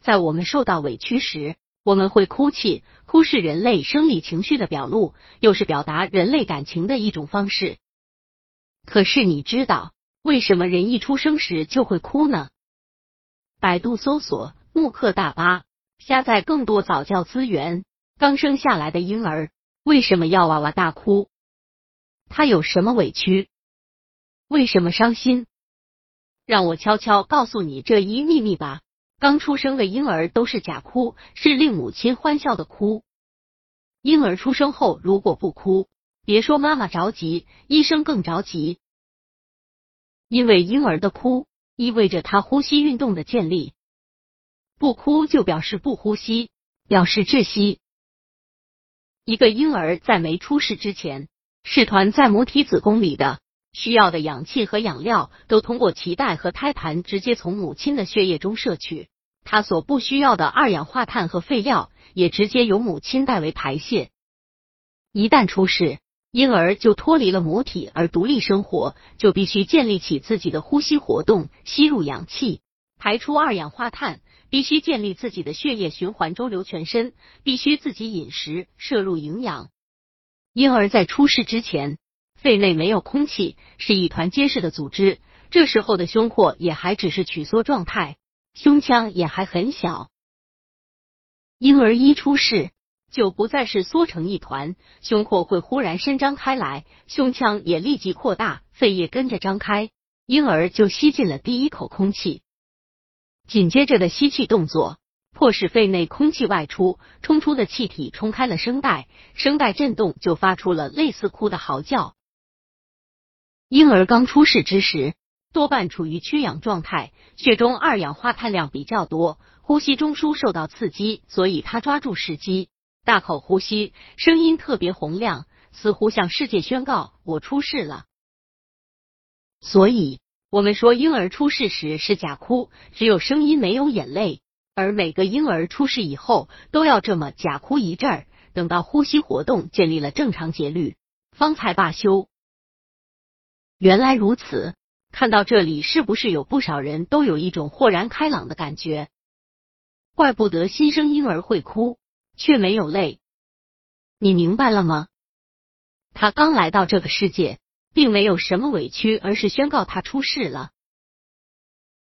在我们受到委屈时，我们会哭泣。哭是人类生理情绪的表露，又是表达人类感情的一种方式。可是你知道为什么人一出生时就会哭呢？百度搜索“慕课大巴”，下载更多早教资源。刚生下来的婴儿为什么要哇哇大哭？他有什么委屈？为什么伤心？让我悄悄告诉你这一秘密吧。刚出生的婴儿都是假哭，是令母亲欢笑的哭。婴儿出生后如果不哭，别说妈妈着急，医生更着急，因为婴儿的哭意味着他呼吸运动的建立。不哭就表示不呼吸，表示窒息。一个婴儿在没出世之前，是团在母体子宫里的。需要的氧气和养料都通过脐带和胎盘直接从母亲的血液中摄取，他所不需要的二氧化碳和废料也直接由母亲代为排泄。一旦出世，婴儿就脱离了母体而独立生活，就必须建立起自己的呼吸活动，吸入氧气，排出二氧化碳，必须建立自己的血液循环周流全身，必须自己饮食，摄入营养。婴儿在出世之前。肺内没有空气，是一团结实的组织。这时候的胸廓也还只是曲缩状态，胸腔也还很小。婴儿一出世就不再是缩成一团，胸廓会忽然伸张开来，胸腔也立即扩大，肺叶跟着张开，婴儿就吸进了第一口空气。紧接着的吸气动作，迫使肺内空气外出，冲出的气体冲开了声带，声带震动，就发出了类似哭的嚎叫。婴儿刚出世之时，多半处于缺氧状态，血中二氧化碳量比较多，呼吸中枢受到刺激，所以他抓住时机，大口呼吸，声音特别洪亮，似乎向世界宣告我出世了。所以，我们说婴儿出世时是假哭，只有声音没有眼泪，而每个婴儿出世以后都要这么假哭一阵儿，等到呼吸活动建立了正常节律，方才罢休。原来如此，看到这里，是不是有不少人都有一种豁然开朗的感觉？怪不得新生婴儿会哭，却没有泪。你明白了吗？他刚来到这个世界，并没有什么委屈，而是宣告他出世了。